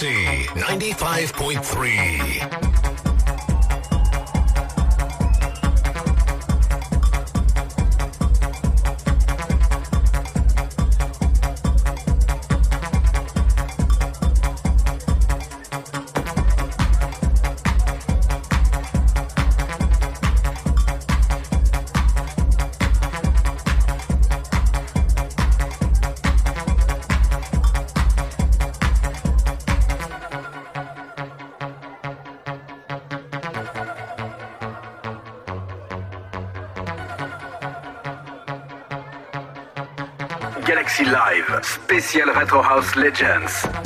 Galaxy 95.3. spécial Retro House Legends.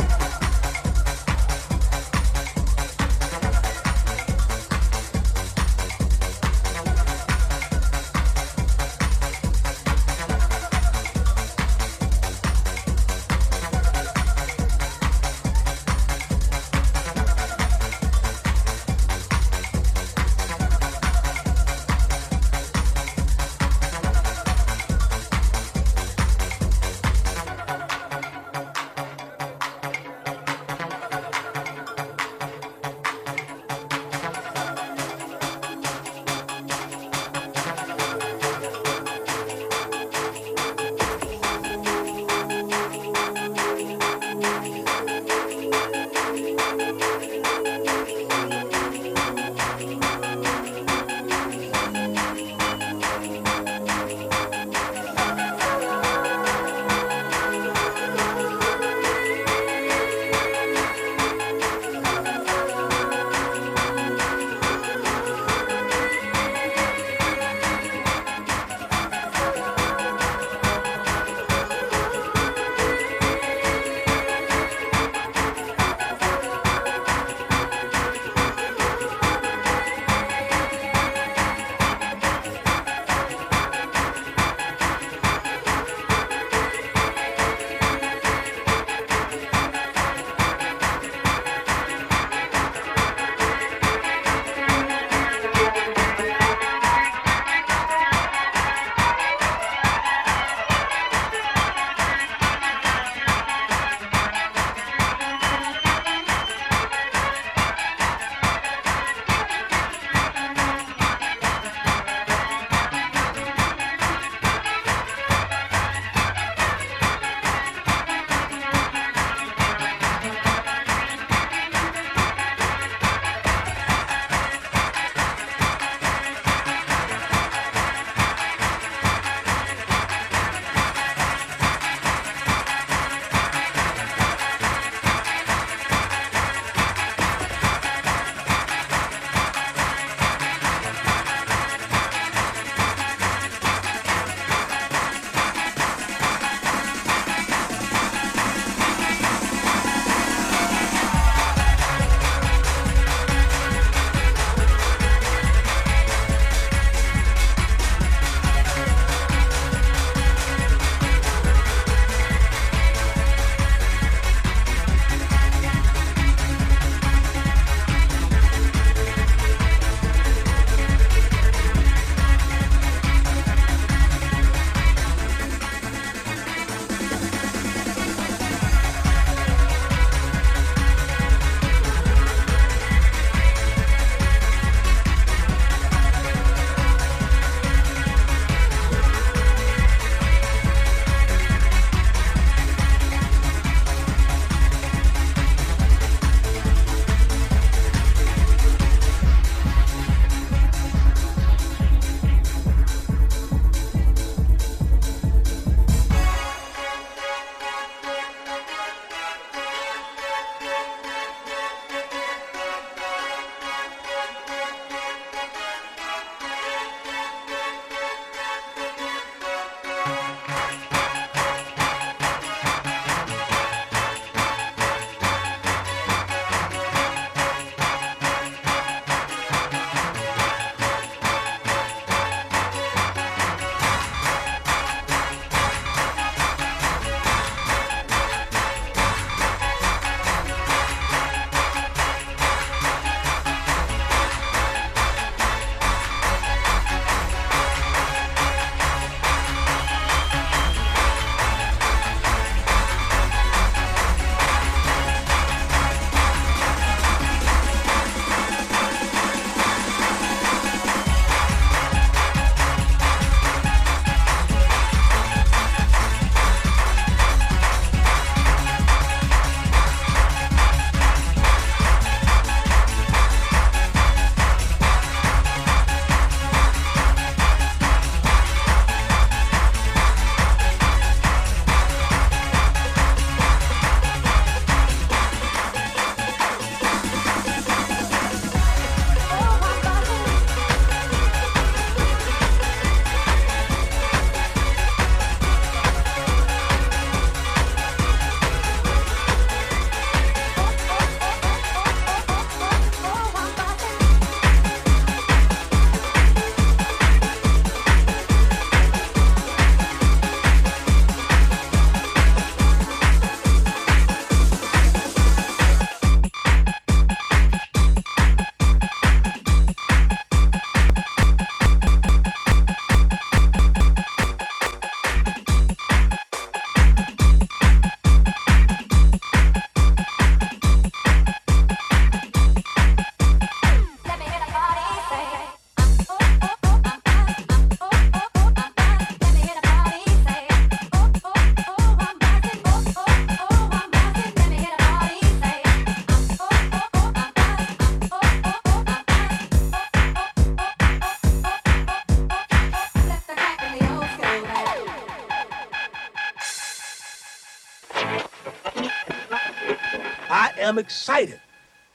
Am excited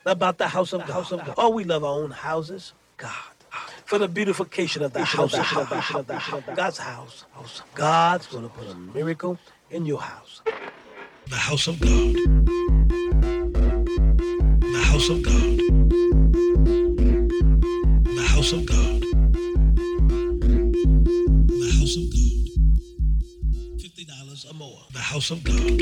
about the house of God. House of God. Oh, we love our own houses. God. For the beautification of the house of God. God's house. God's going to put a miracle in your house. The house of God. The house of God. The house of God. The house of God. $50 or more. The house of God.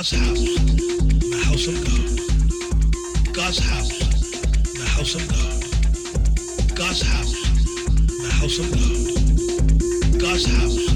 God's house, the house of God. God's house, the house of God. God's house, the house of God. God's house,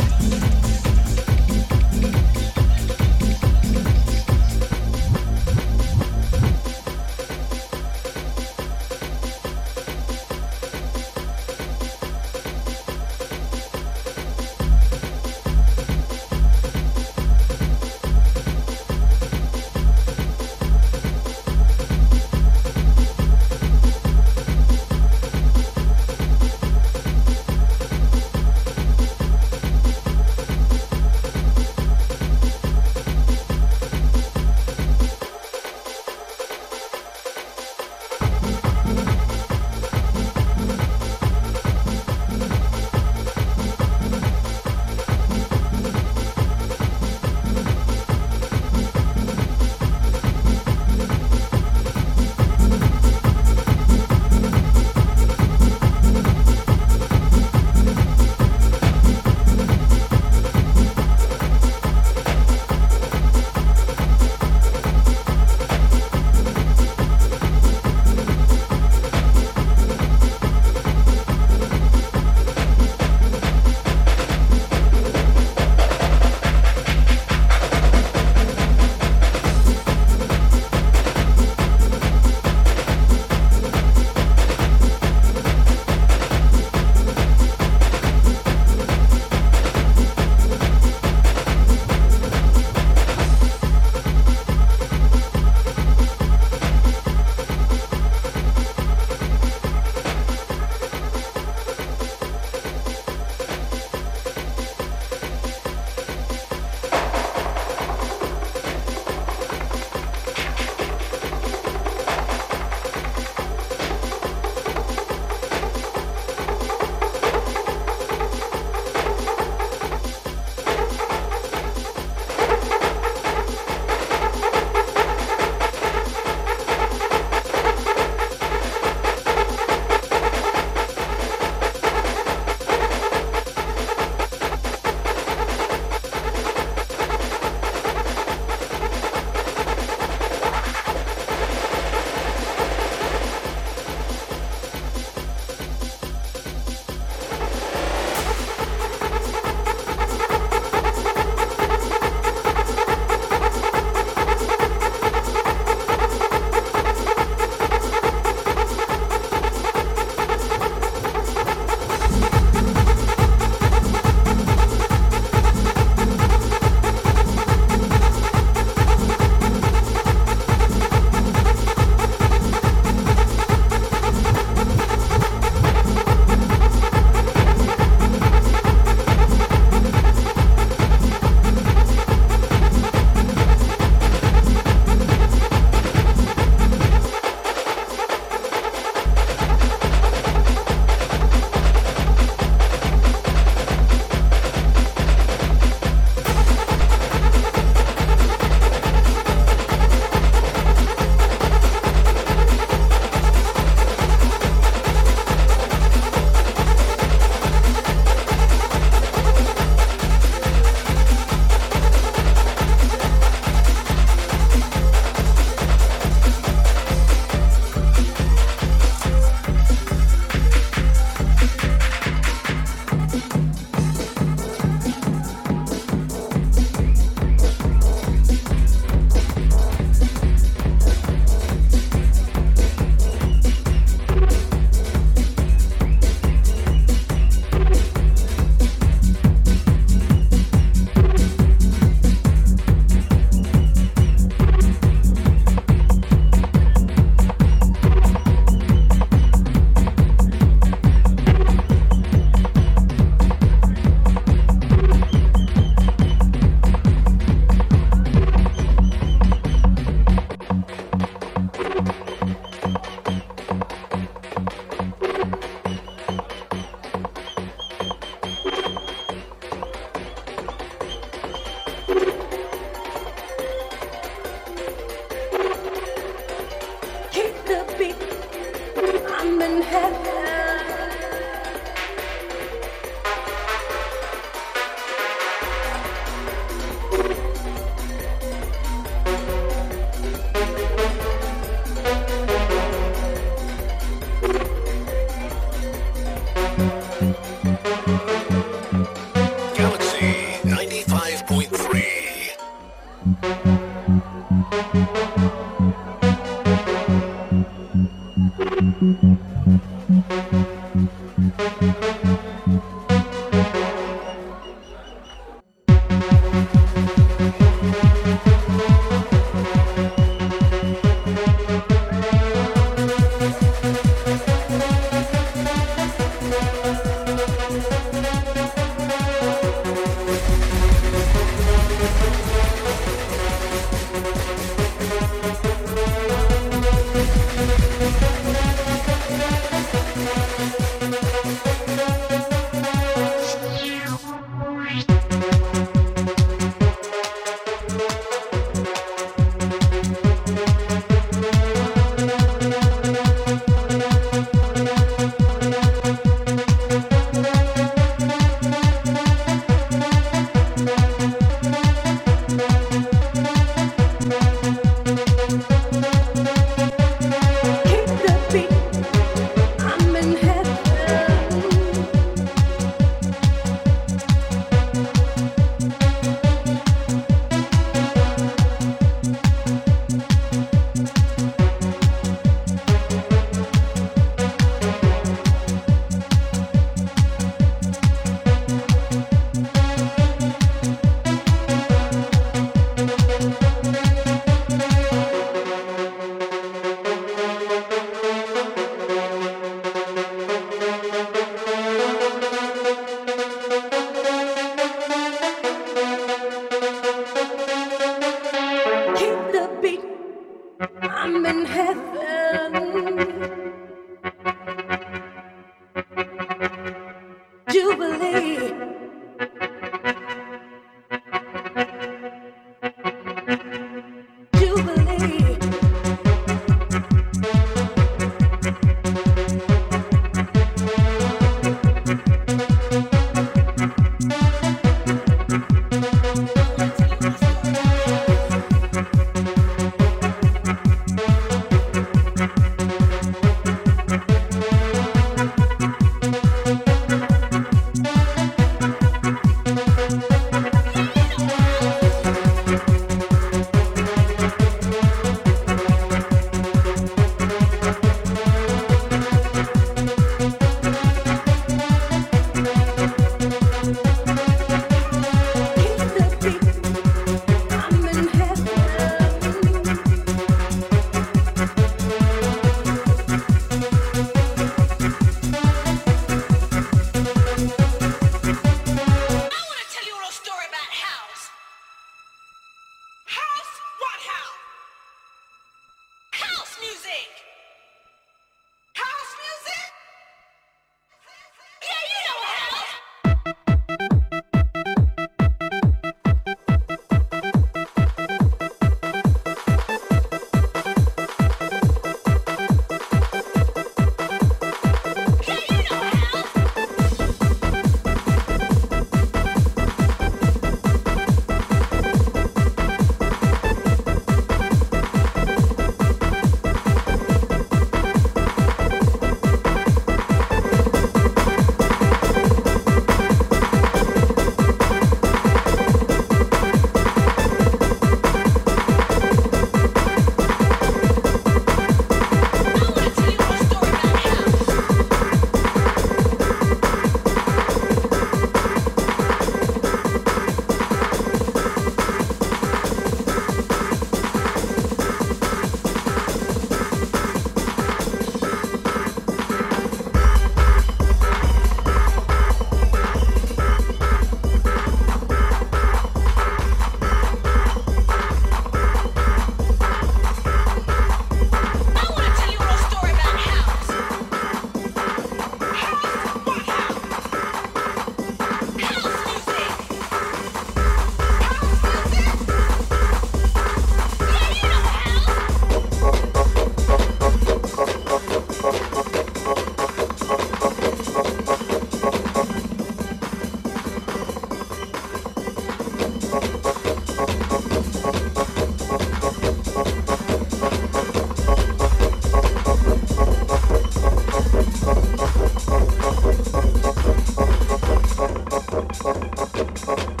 Thank you.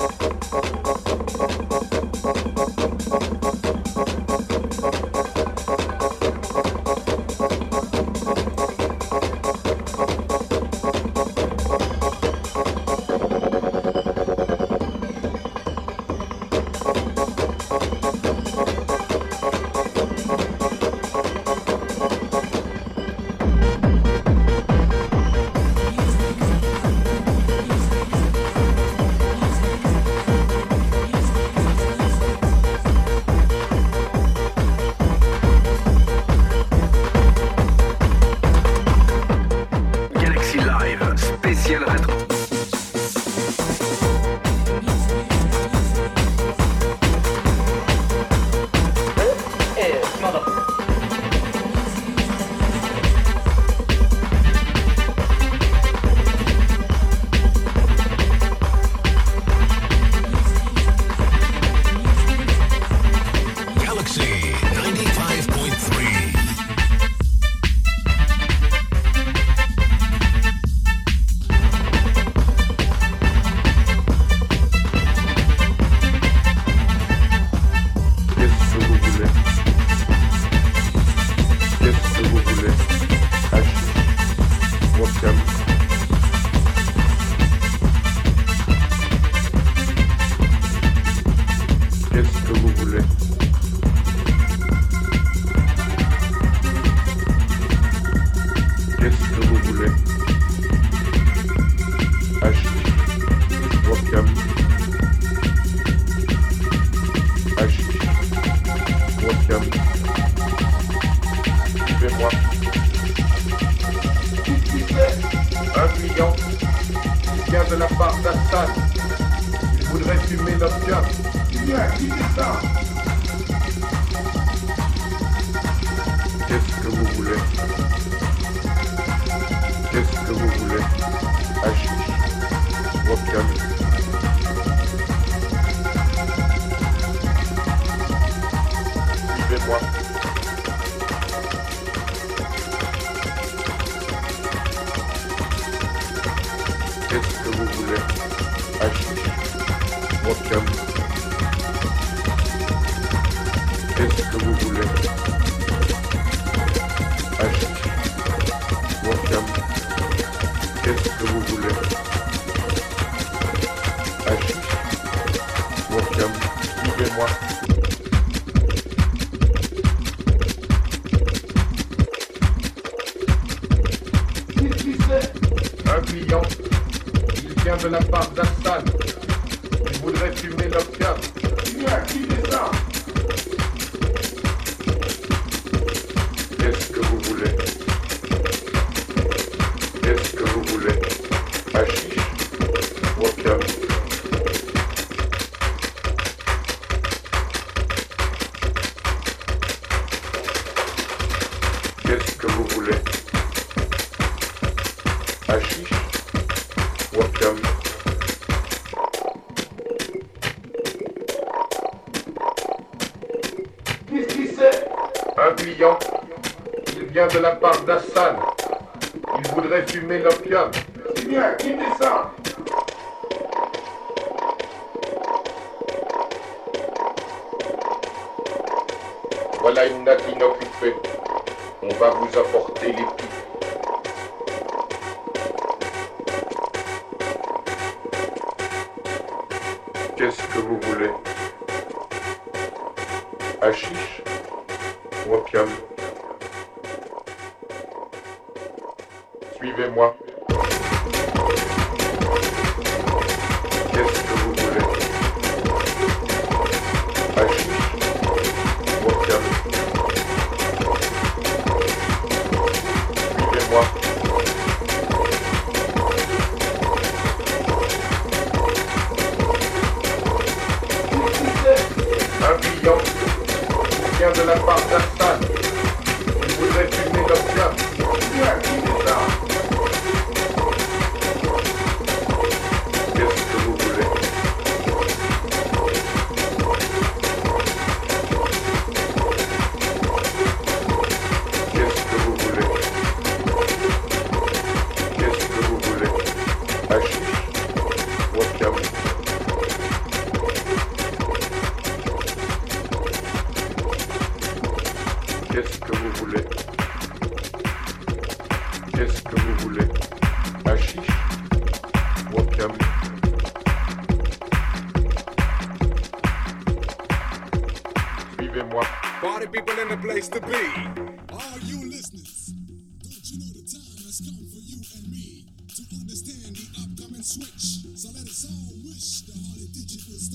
de la part d'Assad. Il voudrait fumer l'opium. Il y a qui ça? Voilà une On va vous apporter les pipes. Qu'est-ce que vous voulez? Hachiche Jesus.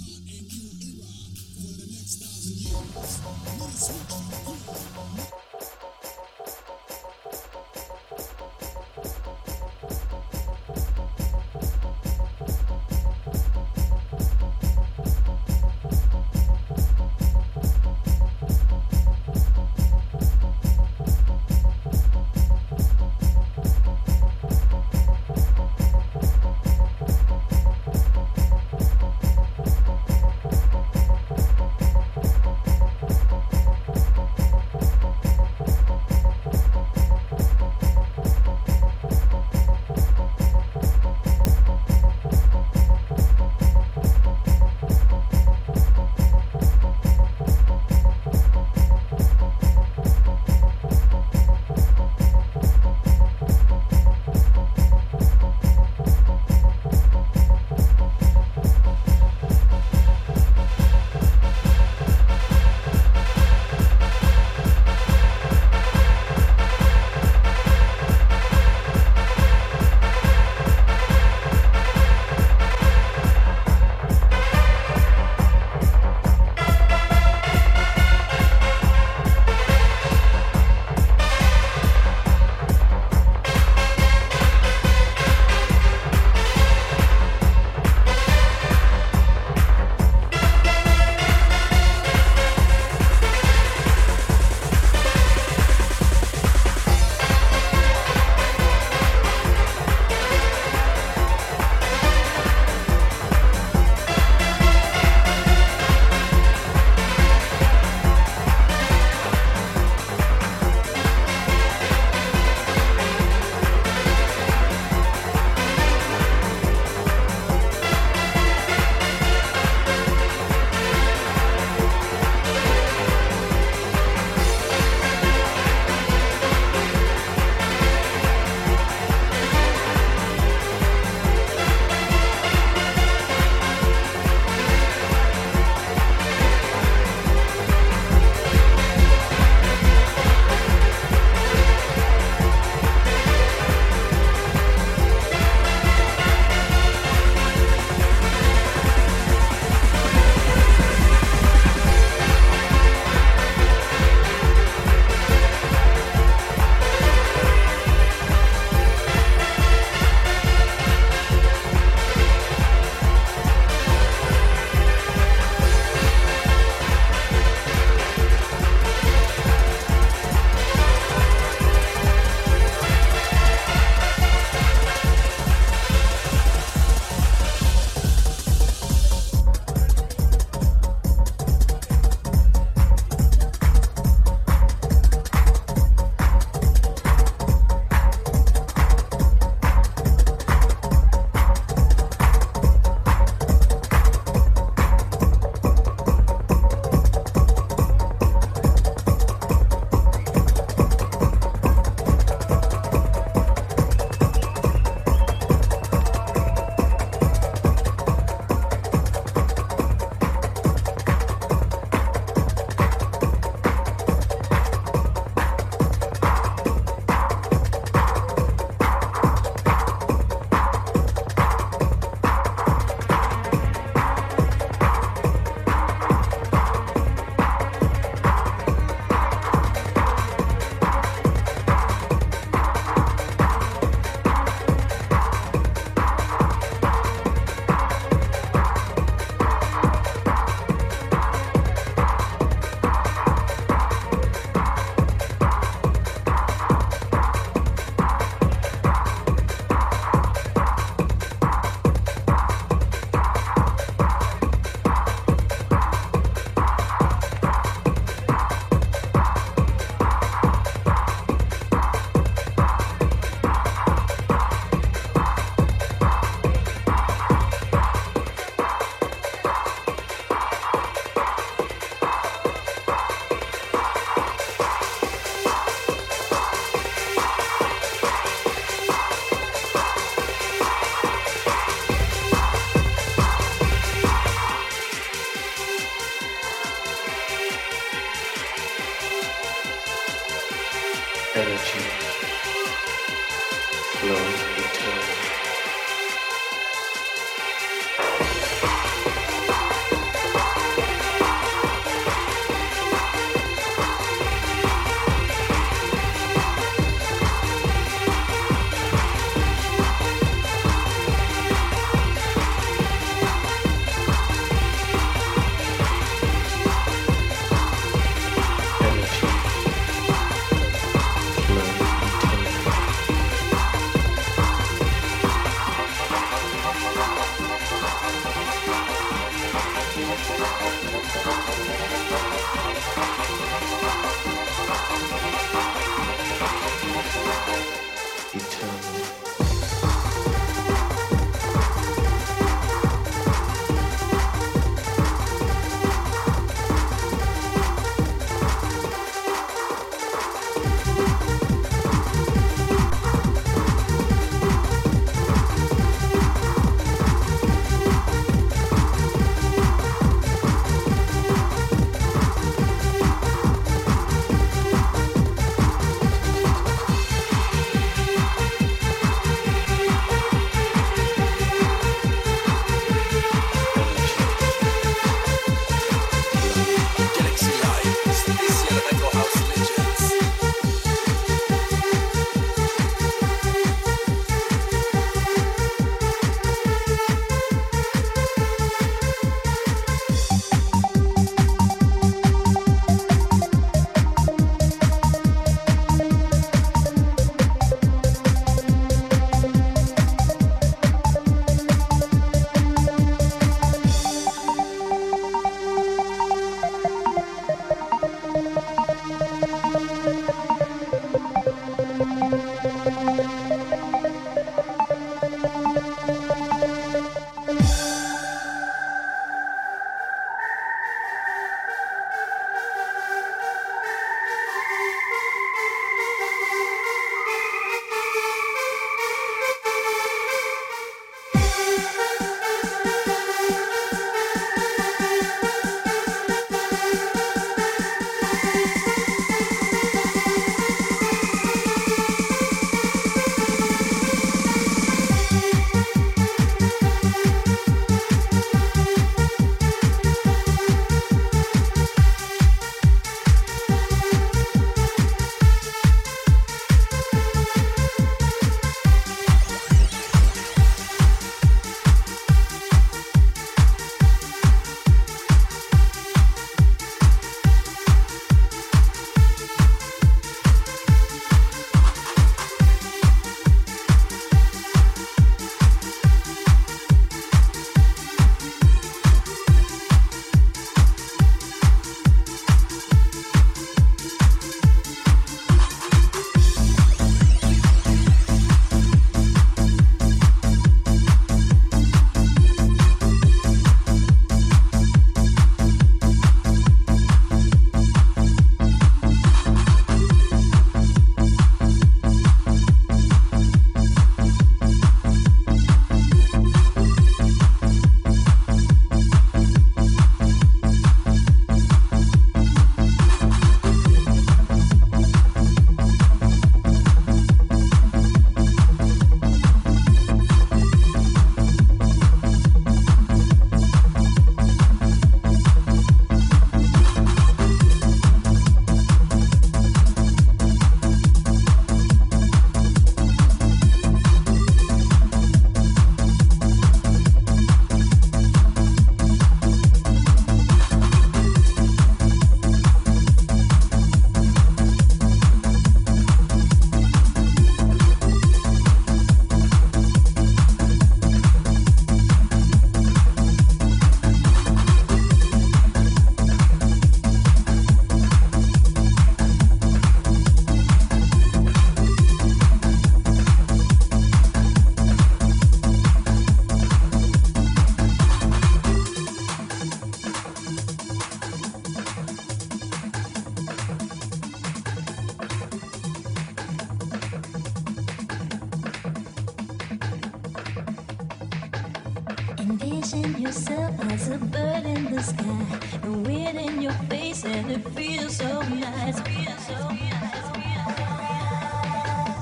Envision yourself as a bird in the sky. The wind in your face, and it feels so nice. Feels so nice.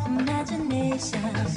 Imagination.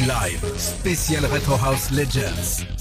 Live, spécial Retro House Legends.